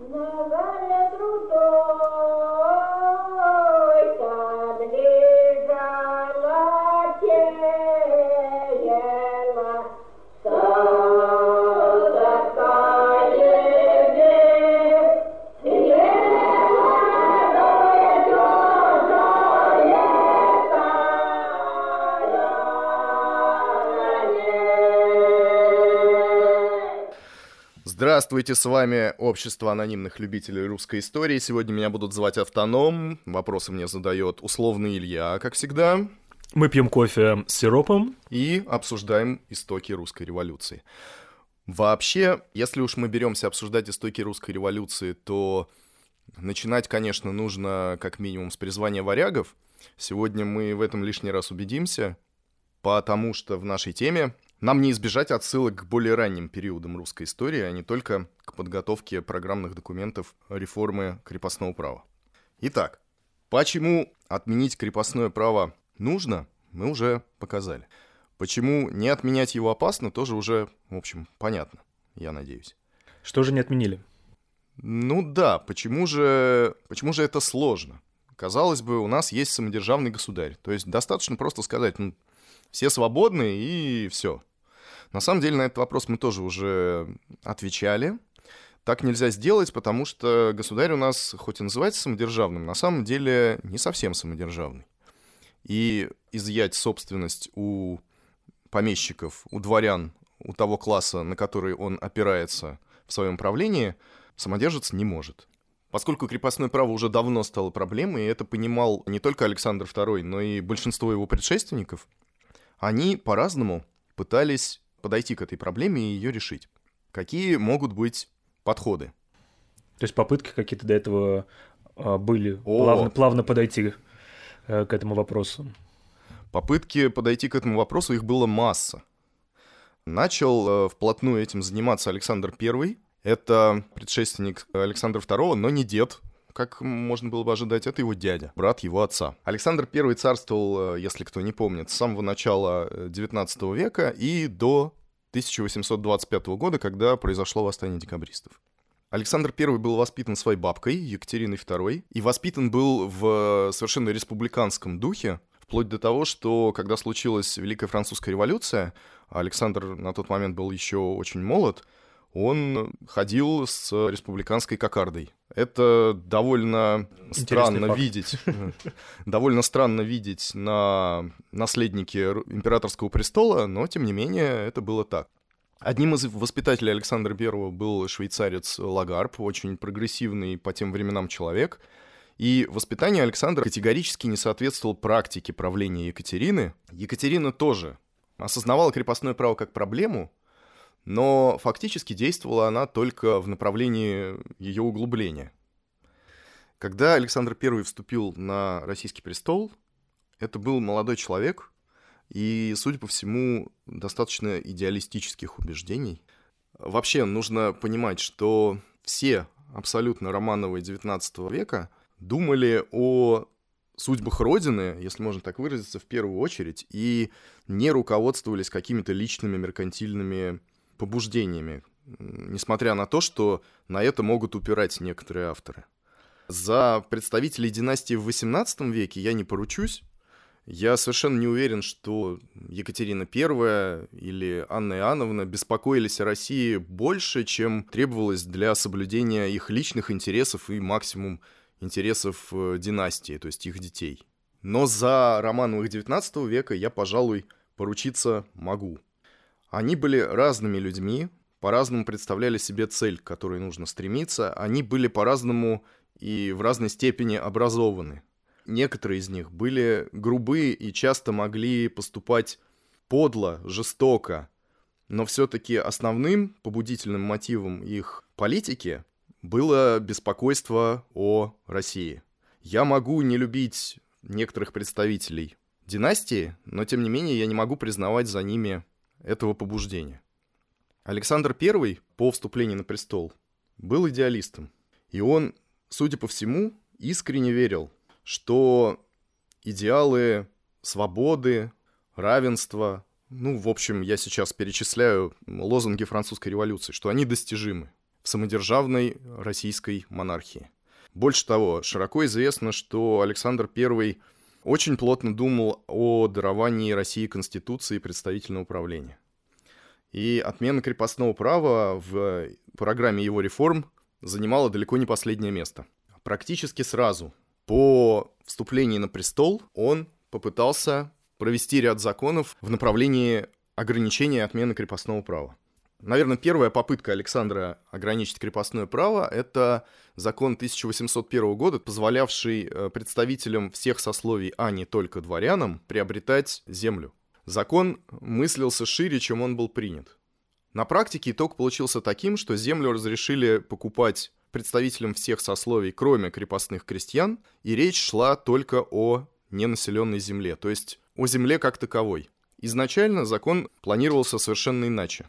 ما Здравствуйте, с вами Общество анонимных любителей русской истории. Сегодня меня будут звать Автоном. Вопросы мне задает условный Илья, как всегда. Мы пьем кофе с сиропом. И обсуждаем истоки русской революции. Вообще, если уж мы беремся обсуждать истоки русской революции, то начинать, конечно, нужно как минимум с призвания варягов. Сегодня мы в этом лишний раз убедимся, потому что в нашей теме нам не избежать отсылок к более ранним периодам русской истории, а не только к подготовке программных документов реформы крепостного права. Итак, почему отменить крепостное право нужно, мы уже показали. Почему не отменять его опасно, тоже уже, в общем, понятно, я надеюсь. Что же не отменили? Ну да, почему же, почему же это сложно? Казалось бы, у нас есть самодержавный государь. То есть достаточно просто сказать, ну, все свободны и все. На самом деле на этот вопрос мы тоже уже отвечали. Так нельзя сделать, потому что государь у нас, хоть и называется самодержавным, на самом деле не совсем самодержавный. И изъять собственность у помещиков, у дворян, у того класса, на который он опирается в своем правлении, самодержец не может. Поскольку крепостное право уже давно стало проблемой, и это понимал не только Александр II, но и большинство его предшественников, они по-разному пытались подойти к этой проблеме и ее решить. Какие могут быть подходы? То есть попытки какие-то до этого а, были плавно, плавно подойти э, к этому вопросу? Попытки подойти к этому вопросу, их было масса. Начал э, вплотную этим заниматься Александр I. Это предшественник Александра II, но не дед как можно было бы ожидать, это его дядя, брат его отца. Александр I царствовал, э, если кто не помнит, с самого начала XIX э, века и до 1825 года, когда произошло восстание декабристов. Александр I был воспитан своей бабкой, Екатериной II, и воспитан был в совершенно республиканском духе, вплоть до того, что когда случилась Великая Французская революция, Александр на тот момент был еще очень молод, он ходил с республиканской кокардой. Это довольно Интересный странно факт. видеть. Довольно странно видеть на наследнике императорского престола, но тем не менее это было так. Одним из воспитателей Александра I был швейцарец Лагарб, очень прогрессивный по тем временам человек. И воспитание Александра категорически не соответствовало практике правления Екатерины. Екатерина тоже осознавала крепостное право как проблему, но фактически действовала она только в направлении ее углубления. Когда Александр I вступил на российский престол, это был молодой человек и, судя по всему, достаточно идеалистических убеждений. Вообще нужно понимать, что все абсолютно Романовые XIX века думали о судьбах Родины, если можно так выразиться, в первую очередь, и не руководствовались какими-то личными меркантильными побуждениями, несмотря на то, что на это могут упирать некоторые авторы. За представителей династии в XVIII веке я не поручусь. Я совершенно не уверен, что Екатерина I или Анна Иоанновна беспокоились о России больше, чем требовалось для соблюдения их личных интересов и максимум интересов э, династии, то есть их детей. Но за Романовых XIX века я, пожалуй, поручиться могу. Они были разными людьми, по-разному представляли себе цель, к которой нужно стремиться. Они были по-разному и в разной степени образованы. Некоторые из них были грубые и часто могли поступать подло, жестоко, но все-таки основным побудительным мотивом их политики было беспокойство о России. Я могу не любить некоторых представителей династии, но тем не менее я не могу признавать за ними этого побуждения. Александр I по вступлению на престол был идеалистом. И он, судя по всему, искренне верил, что идеалы свободы, равенства, ну, в общем, я сейчас перечисляю лозунги французской революции, что они достижимы. В самодержавной российской монархии. Больше того, широко известно, что Александр I очень плотно думал о даровании России Конституции и представительного управления. И отмена крепостного права в программе его реформ занимала далеко не последнее место. Практически сразу по вступлении на престол он попытался провести ряд законов в направлении ограничения отмены крепостного права. Наверное, первая попытка Александра ограничить крепостное право — это закон 1801 года, позволявший э, представителям всех сословий, а не только дворянам, приобретать землю. Закон мыслился шире, чем он был принят. На практике итог получился таким, что землю разрешили покупать представителям всех сословий, кроме крепостных крестьян, и речь шла только о ненаселенной земле, то есть о земле как таковой. Изначально закон планировался совершенно иначе.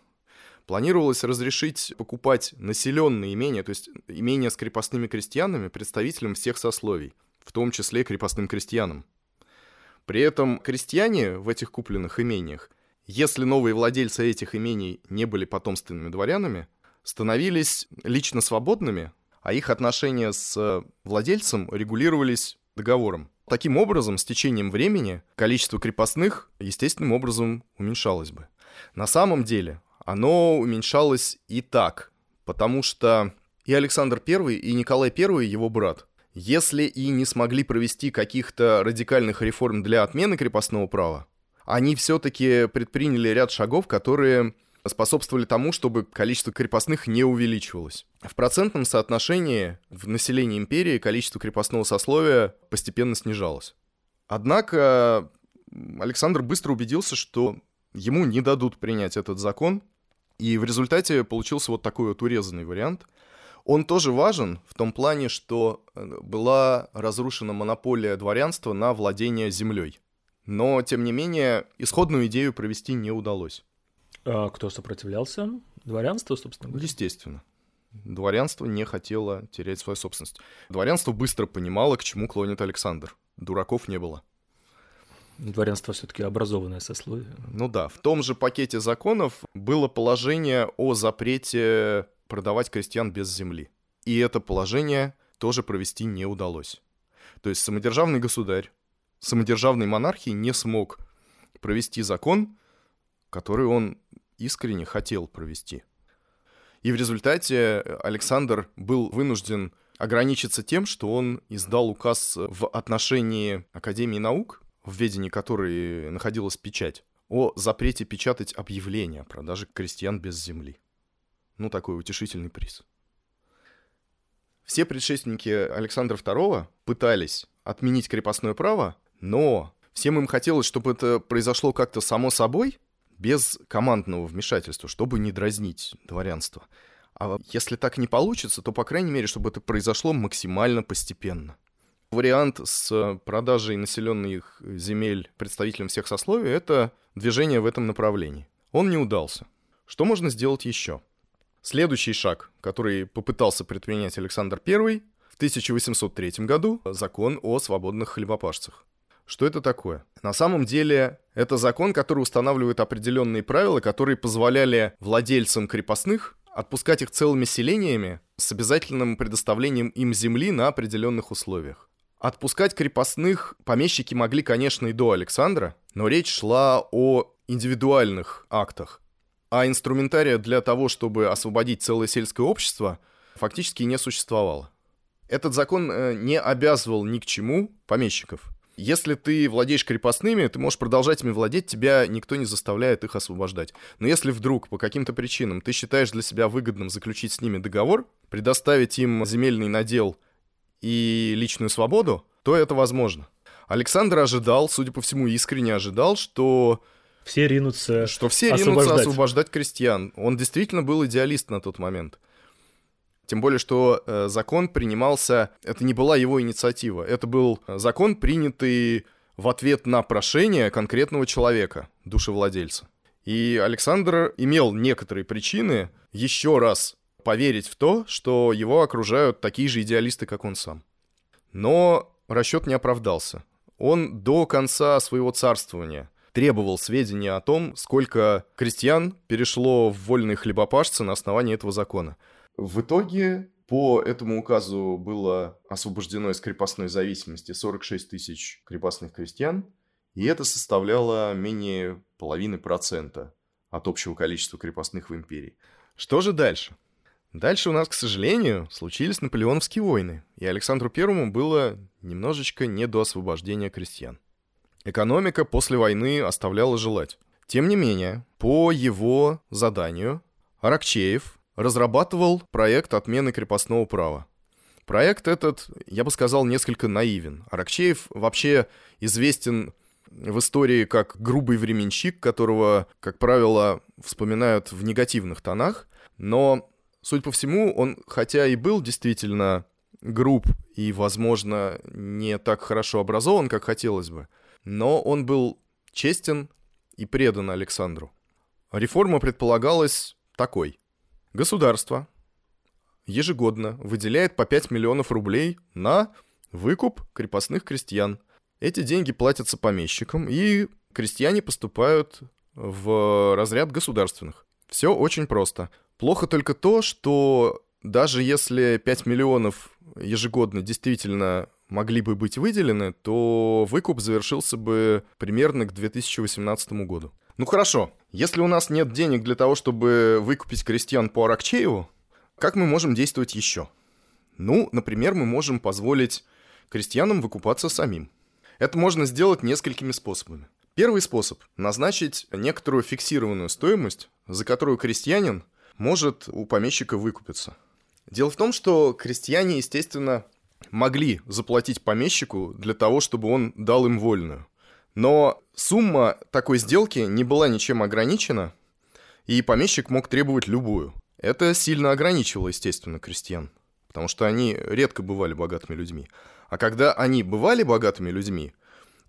Планировалось разрешить покупать населенные имения, то есть имения с крепостными крестьянами, представителям всех сословий, в том числе крепостным крестьянам. При этом крестьяне в этих купленных имениях, если новые владельцы этих имений не были потомственными дворянами, становились лично свободными, а их отношения с владельцем регулировались договором. Таким образом, с течением времени количество крепостных естественным образом уменьшалось бы. На самом деле оно уменьшалось и так, потому что и Александр I, и Николай I, его брат, если и не смогли провести каких-то радикальных реформ для отмены крепостного права, они все-таки предприняли ряд шагов, которые способствовали тому, чтобы количество крепостных не увеличивалось. В процентном соотношении в населении империи количество крепостного сословия постепенно снижалось. Однако Александр быстро убедился, что ему не дадут принять этот закон, и в результате получился вот такой вот урезанный вариант. Он тоже важен в том плане, что э, была разрушена монополия дворянства на владение землей. Но, тем не менее, исходную идею провести не удалось. А кто сопротивлялся? Дворянство, собственно говоря? Естественно. Дворянство не хотело терять свою собственность. Дворянство быстро понимало, к чему клонит Александр. Дураков не было. Дворянство все-таки образованное сословие. Ну да, в том же пакете законов было положение о запрете продавать крестьян без земли. И это положение тоже провести не удалось. То есть самодержавный государь, самодержавной монархии не смог провести закон, который он искренне хотел провести. И в результате Александр был вынужден ограничиться тем, что он издал указ в отношении Академии наук, в ведении которой находилась печать, о запрете печатать объявления о продаже крестьян без земли. Ну, такой утешительный приз. Все предшественники Александра II пытались отменить крепостное право, но всем им хотелось, чтобы это произошло как-то само собой, без командного вмешательства, чтобы не дразнить дворянство. А если так не получится, то, по крайней мере, чтобы это произошло максимально постепенно. Вариант с продажей населенных земель представителям всех сословий — это движение в этом направлении. Он не удался. Что можно сделать еще? Следующий шаг, который попытался предпринять Александр I, в 1803 году закон о свободных хлебопашцах. Что это такое? На самом деле, это закон, который устанавливает определенные правила, которые позволяли владельцам крепостных отпускать их целыми селениями с обязательным предоставлением им земли на определенных условиях. Отпускать крепостных помещики могли, конечно, и до Александра, но речь шла о индивидуальных актах. А инструментария для того, чтобы освободить целое сельское общество, фактически не существовало. Этот закон э, не обязывал ни к чему помещиков. Если ты владеешь крепостными, ты можешь продолжать ими владеть, тебя никто не заставляет их освобождать. Но если вдруг по каким-то причинам ты считаешь для себя выгодным заключить с ними договор, предоставить им земельный надел и личную свободу, то это возможно. Александр ожидал, судя по всему, искренне ожидал, что все ринутся что все ринутся освобождать крестьян. Он действительно был идеалист на тот момент. Тем более, что э, закон принимался, это не была его инициатива, это был закон, принятый в ответ на прошение конкретного человека, душевладельца. И Александр имел некоторые причины еще раз поверить в то, что его окружают такие же идеалисты, как он сам. Но расчет не оправдался. Он до конца своего царствования требовал сведения о том, сколько крестьян перешло в вольные хлебопашцы на основании этого закона. В итоге по этому указу было освобождено из крепостной зависимости 46 тысяч крепостных крестьян, и это составляло менее половины процента от общего количества крепостных в империи. Что же дальше? Дальше у нас, к сожалению, случились наполеоновские войны, и Александру Первому было немножечко не до освобождения крестьян. Экономика после войны оставляла желать. Тем не менее, по его заданию Аракчеев разрабатывал проект отмены крепостного права. Проект этот, я бы сказал, несколько наивен. Аракчеев вообще известен в истории как грубый временщик, которого, как правило, вспоминают в негативных тонах, но, судя по всему, он, хотя и был действительно груб и, возможно, не так хорошо образован, как хотелось бы, но он был честен и предан Александру. Реформа предполагалась такой. Государство ежегодно выделяет по 5 миллионов рублей на выкуп крепостных крестьян. Эти деньги платятся помещикам, и крестьяне поступают в разряд государственных. Все очень просто. Плохо только то, что даже если 5 миллионов ежегодно действительно могли бы быть выделены, то выкуп завершился бы примерно к 2018 году. Ну хорошо, если у нас нет денег для того, чтобы выкупить крестьян по Аракчееву, как мы можем действовать еще? Ну, например, мы можем позволить крестьянам выкупаться самим. Это можно сделать несколькими способами. Первый способ – назначить некоторую фиксированную стоимость, за которую крестьянин может у помещика выкупиться. Дело в том, что крестьяне, естественно, могли заплатить помещику для того, чтобы он дал им вольную. Но сумма такой сделки не была ничем ограничена, и помещик мог требовать любую. Это сильно ограничивало, естественно, крестьян, потому что они редко бывали богатыми людьми. А когда они бывали богатыми людьми,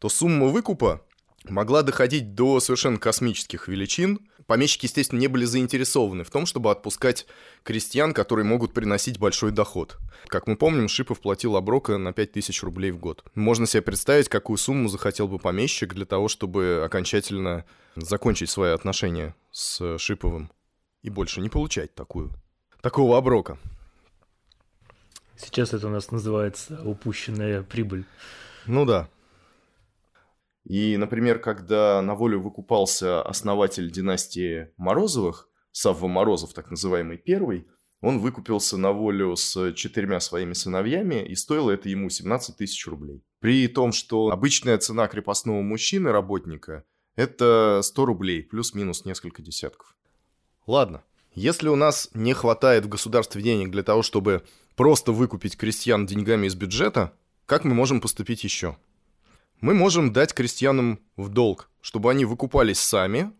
то сумма выкупа могла доходить до совершенно космических величин. Помещики, естественно, не были заинтересованы в том, чтобы отпускать крестьян, которые могут приносить большой доход. Как мы помним, Шипов платил оброка на 5000 рублей в год. Можно себе представить, какую сумму захотел бы помещик для того, чтобы окончательно закончить свои отношения с Шиповым и больше не получать такую, такого оброка. Сейчас это у нас называется упущенная прибыль. Ну да. И, например, когда на волю выкупался основатель династии Морозовых, Савва Морозов, так называемый первый, он выкупился на волю с четырьмя своими сыновьями, и стоило это ему 17 тысяч рублей. При том, что обычная цена крепостного мужчины, работника, это 100 рублей, плюс-минус несколько десятков. Ладно, если у нас не хватает в государстве денег для того, чтобы просто выкупить крестьян деньгами из бюджета, как мы можем поступить еще? Мы можем дать крестьянам в долг, чтобы они выкупались сами,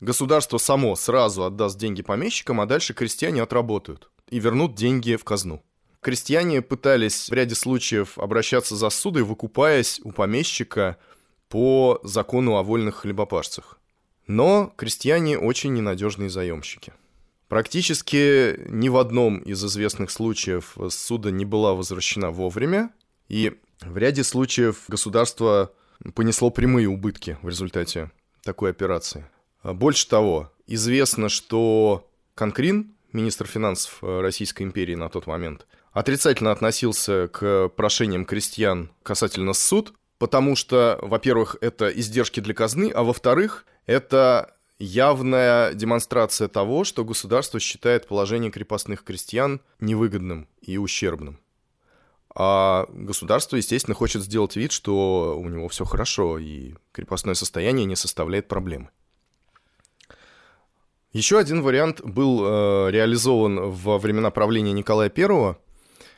государство само сразу отдаст деньги помещикам, а дальше крестьяне отработают и вернут деньги в казну. Крестьяне пытались в ряде случаев обращаться за судой, выкупаясь у помещика по закону о вольных хлебопашцах. Но крестьяне очень ненадежные заемщики. Практически ни в одном из известных случаев суда не была возвращена вовремя, и в ряде случаев государство понесло прямые убытки в результате такой операции. А больше того, известно, что Конкрин, министр финансов э, Российской империи на тот момент, отрицательно относился к прошениям крестьян касательно суд, потому что, во-первых, это издержки для казны, а во-вторых, это явная демонстрация того, что государство считает положение крепостных крестьян невыгодным и ущербным. А государство, естественно, хочет сделать вид, что у него все хорошо, и крепостное состояние не составляет проблемы. Еще один вариант был э, реализован во времена правления Николая I,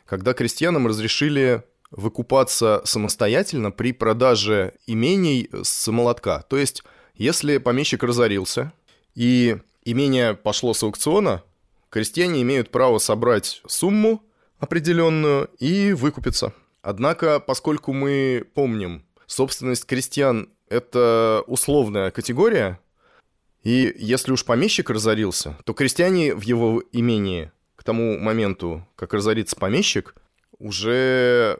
когда крестьянам разрешили выкупаться самостоятельно при продаже имений с молотка. То есть, если помещик разорился и имение пошло с аукциона, крестьяне имеют право собрать сумму, определенную и выкупиться. Однако, поскольку мы помним, собственность крестьян – это условная категория, и если уж помещик разорился, то крестьяне в его имении к тому моменту, как разорится помещик, уже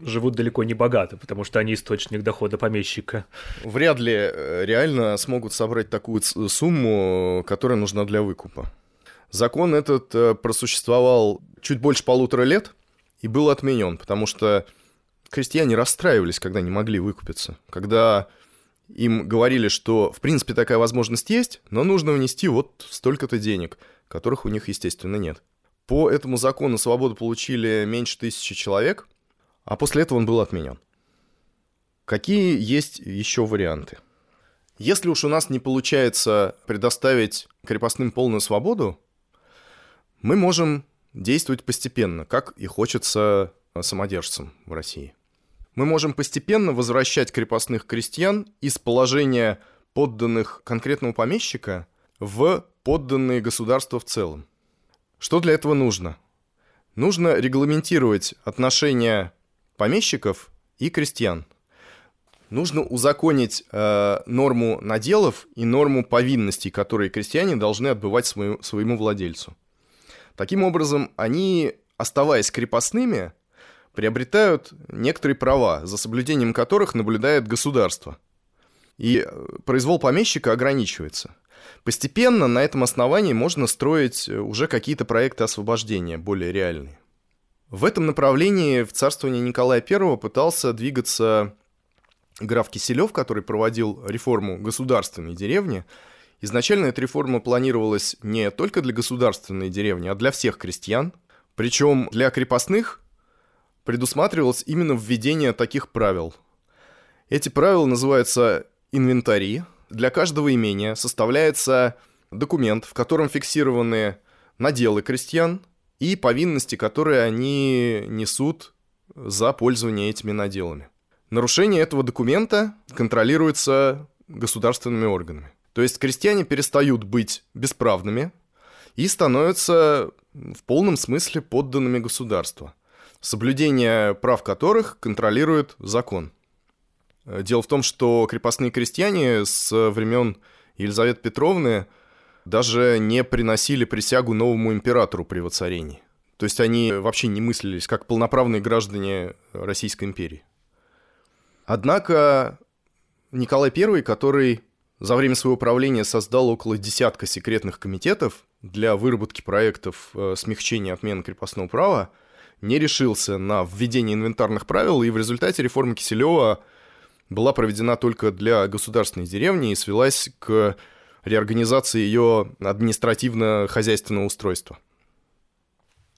живут далеко не богато, потому что они источник дохода помещика. Вряд ли э, реально смогут собрать такую сумму, которая нужна для выкупа. Закон этот э, просуществовал чуть больше полутора лет и был отменен, потому что крестьяне расстраивались, когда не могли выкупиться. Когда им говорили, что в принципе такая возможность есть, но нужно внести вот столько-то денег, которых у них, естественно, нет. По этому закону свободу получили меньше тысячи человек, а после этого он был отменен. Какие есть еще варианты? Если уж у нас не получается предоставить крепостным полную свободу, мы можем действовать постепенно, как и хочется самодержцам в России мы можем постепенно возвращать крепостных крестьян из положения подданных конкретного помещика в подданные государства в целом. Что для этого нужно? Нужно регламентировать отношения помещиков и крестьян. Нужно узаконить э, норму наделов и норму повинностей, которые крестьяне должны отбывать своему, своему владельцу. Таким образом, они, оставаясь крепостными, приобретают некоторые права, за соблюдением которых наблюдает государство. И э, произвол помещика ограничивается. Постепенно на этом основании можно строить э, уже какие-то проекты освобождения, более реальные. В этом направлении в царствовании Николая I пытался двигаться граф Киселев, который проводил реформу государственной деревни. Изначально эта реформа планировалась не только для государственной деревни, а для всех крестьян. Причем для крепостных предусматривалось именно введение таких правил. Эти правила называются инвентари. Для каждого имения составляется документ, в котором фиксированы наделы крестьян и повинности, которые они несут за пользование этими наделами. Нарушение этого документа контролируется государственными органами. То есть крестьяне перестают быть бесправными и становятся в полном смысле подданными государства соблюдение прав которых контролирует закон. Э, дело в том, что крепостные крестьяне с времен Елизаветы Петровны даже не приносили присягу новому императору при воцарении. То есть они вообще не мыслились как полноправные граждане Российской империи. Однако Николай I, который за время своего правления создал около десятка секретных комитетов для выработки проектов э, смягчения отмены крепостного права, не решился на введение инвентарных правил, и в результате реформа Киселева была проведена только для государственной деревни и свелась к реорганизации ее административно-хозяйственного устройства.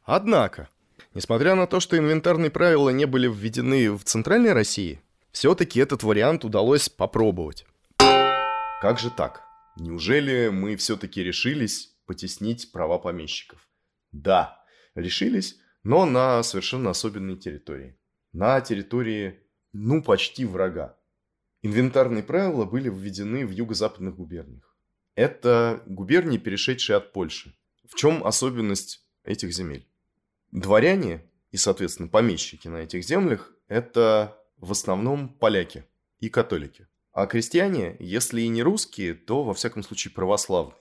Однако, несмотря на то, что инвентарные правила не были введены в Центральной России, все-таки этот вариант удалось попробовать. Как же так? Неужели мы все-таки решились потеснить права помещиков? Да, решились, но на совершенно особенной территории. На территории, ну, почти врага. Инвентарные правила были введены в юго-западных губерниях. Это губернии, перешедшие от Польши. В чем особенность этих земель? Дворяне и, соответственно, помещики на этих землях – это в основном поляки и католики. А крестьяне, если и не русские, то, во всяком случае, православные.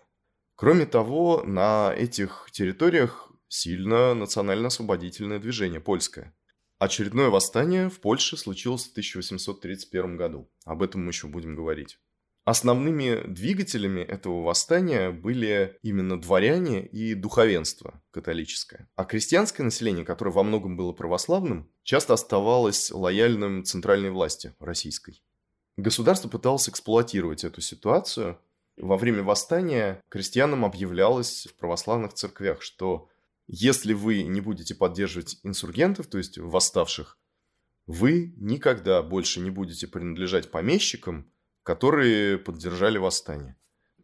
Кроме того, на этих территориях сильно национально-освободительное движение польское. Очередное восстание в Польше случилось в 1831 году. Об этом мы еще будем говорить. Основными двигателями этого восстания были именно дворяне и духовенство католическое. А крестьянское население, которое во многом было православным, часто оставалось лояльным центральной власти российской. Государство пыталось эксплуатировать эту ситуацию. Во время восстания крестьянам объявлялось в православных церквях, что если вы не будете поддерживать инсургентов, то есть восставших, вы никогда больше не будете принадлежать помещикам, которые поддержали восстание.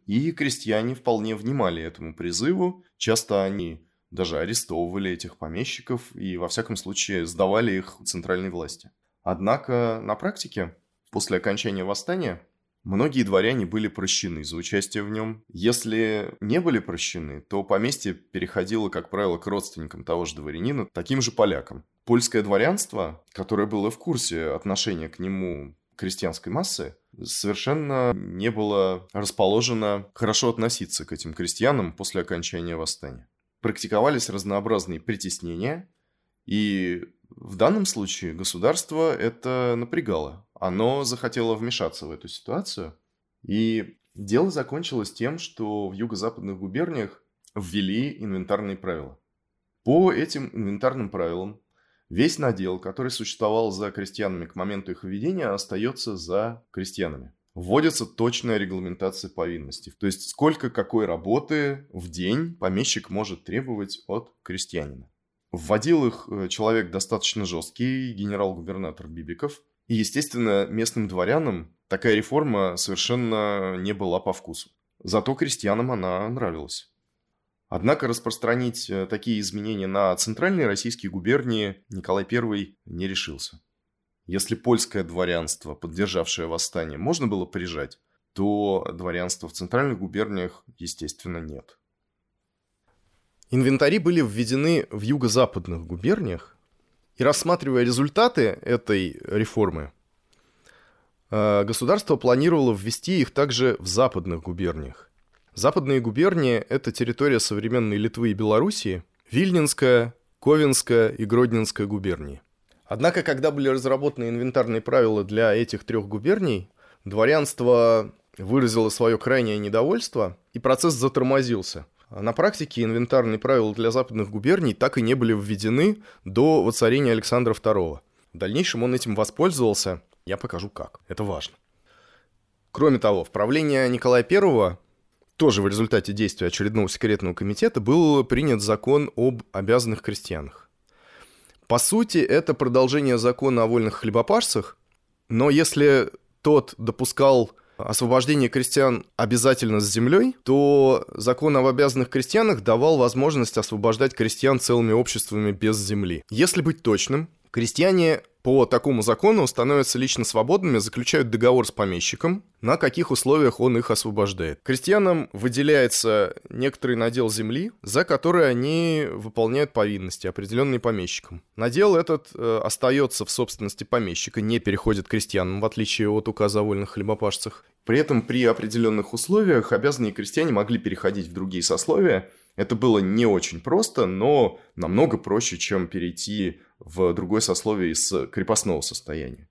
И крестьяне вполне внимали этому призыву. Часто они даже арестовывали этих помещиков и, во всяком случае, сдавали их центральной власти. Однако на практике, после окончания восстания, Многие дворяне были прощены за участие в нем. Если не были прощены, то поместье переходило, как правило, к родственникам того же дворянина, таким же полякам. Польское дворянство, которое было в курсе отношения к нему крестьянской массы, совершенно не было расположено хорошо относиться к этим крестьянам после окончания восстания. Практиковались разнообразные притеснения, и в данном случае государство это напрягало оно захотело вмешаться в эту ситуацию. И дело закончилось тем, что в юго-западных губерниях ввели инвентарные правила. По этим инвентарным правилам весь надел, который существовал за крестьянами к моменту их введения, остается за крестьянами. Вводится точная регламентация повинностей. То есть, сколько какой работы в день помещик может требовать от крестьянина. Вводил их э, человек достаточно жесткий, генерал-губернатор Бибиков. И, естественно, местным дворянам такая реформа совершенно не была по вкусу. Зато крестьянам она нравилась. Однако распространить э, такие изменения на центральные российские губернии Николай I не решился. Если польское дворянство, поддержавшее восстание, можно было прижать, то дворянства в центральных губерниях, естественно, нет. Инвентари были введены в юго-западных губерниях, и рассматривая результаты этой реформы, э, государство планировало ввести их также в западных губерниях. Западные губернии – это территория современной Литвы и Белоруссии, Вильнинская, Ковенская и Гродненская губернии. Однако, когда были разработаны инвентарные правила для этих трех губерний, дворянство выразило свое крайнее недовольство, и процесс затормозился. На практике инвентарные правила для западных губерний так и не были введены до воцарения Александра II. В дальнейшем он этим воспользовался. Я покажу как. Это важно. Кроме того, в правление Николая I, тоже в результате действия очередного секретного комитета, был принят закон об обязанных крестьянах. По сути, это продолжение закона о вольных хлебопашцах, но если тот допускал освобождение крестьян обязательно с землей, то закон об обязанных крестьянах давал возможность освобождать крестьян целыми обществами без земли. Если быть точным, крестьяне по такому закону становятся лично свободными, заключают договор с помещиком, на каких условиях он их освобождает. Крестьянам выделяется некоторый надел земли, за который они выполняют повинности, определенные помещиком. Надел этот э, остается в собственности помещика, не переходит крестьянам, в отличие от указа о вольных хлебопашцах. При этом при определенных условиях обязанные крестьяне могли переходить в другие сословия, это было не очень просто, но намного проще, чем перейти в другое сословие из крепостного состояния.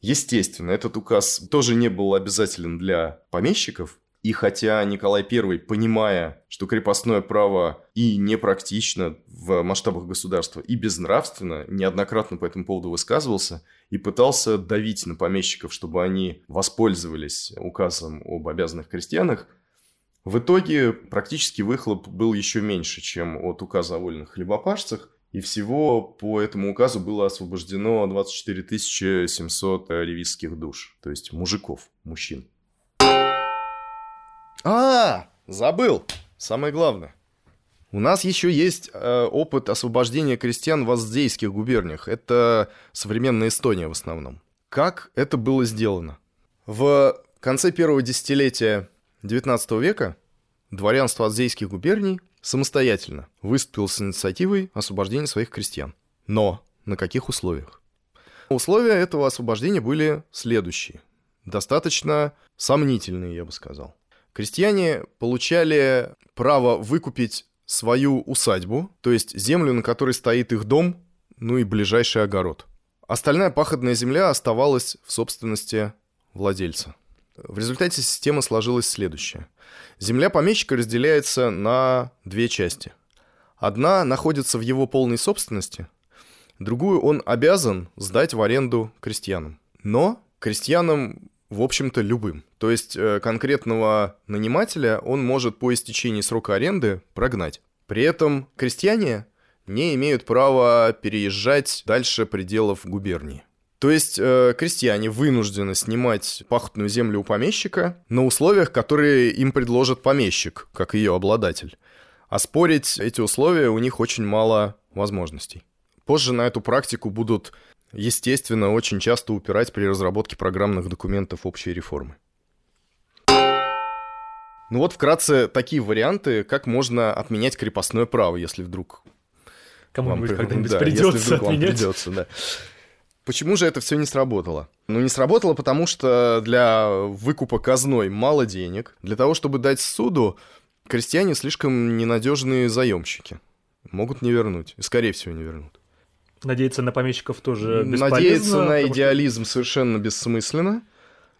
Естественно, этот указ тоже не был обязателен для помещиков, и хотя Николай I, понимая, что крепостное право и непрактично в масштабах государства, и безнравственно, неоднократно по этому поводу высказывался и пытался давить на помещиков, чтобы они воспользовались указом об обязанных крестьянах, в итоге практически выхлоп был еще меньше, чем от указа о вольных хлебопашцах, и всего по этому указу было освобождено 24 700 ревизских душ, то есть мужиков, мужчин. А, забыл! Самое главное. У нас еще есть э, опыт освобождения крестьян в аздейских губерниях. Это современная Эстония в основном. Как это было сделано? В конце первого десятилетия XIX века дворянство Адзейских губерний самостоятельно выступил с инициативой освобождения своих крестьян. Но на каких условиях? Условия этого освобождения были следующие. Достаточно сомнительные, я бы сказал. Крестьяне получали право выкупить свою усадьбу, то есть землю, на которой стоит их дом, ну и ближайший огород. Остальная пахотная земля оставалась в собственности владельца. В результате система сложилась следующая. Земля помещика разделяется на две части. Одна находится в его полной собственности, другую он обязан сдать в аренду крестьянам. Но крестьянам, в общем-то, любым. То есть э, конкретного нанимателя он может по истечении срока аренды прогнать. При этом крестьяне не имеют права переезжать дальше пределов губернии. То есть э, крестьяне вынуждены снимать пахотную землю у помещика на условиях, которые им предложит помещик, как ее обладатель. А спорить эти условия у них очень мало возможностей. Позже на эту практику будут, естественно, очень часто упирать при разработке программных документов общей реформы. Ну вот вкратце такие варианты, как можно отменять крепостное право, если вдруг Кому-нибудь когда-нибудь да, придется если вдруг отменять. Вам придется, да. Почему же это все не сработало? Ну, не сработало, потому что для выкупа казной мало денег. Для того, чтобы дать суду, крестьяне слишком ненадежные заемщики. Могут не вернуть. И, скорее всего, не вернут. Надеяться на помещиков тоже бесполезно. Надеяться на идеализм что... совершенно бессмысленно.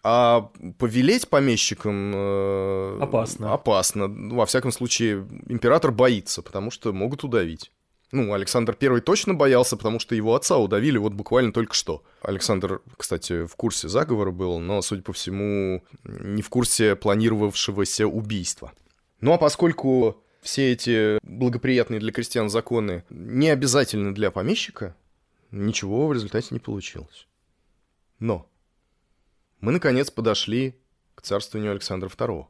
А повелеть помещикам... Э, опасно. Опасно. Ну, во всяком случае, император боится, потому что могут удавить. Ну, Александр I точно боялся, потому что его отца удавили вот буквально только что. Александр, кстати, в курсе заговора был, но, судя по всему, не в курсе планировавшегося убийства. Ну а поскольку все эти благоприятные для крестьян законы не обязательны для помещика, ничего в результате не получилось. Но мы, наконец, подошли к царствованию Александра II.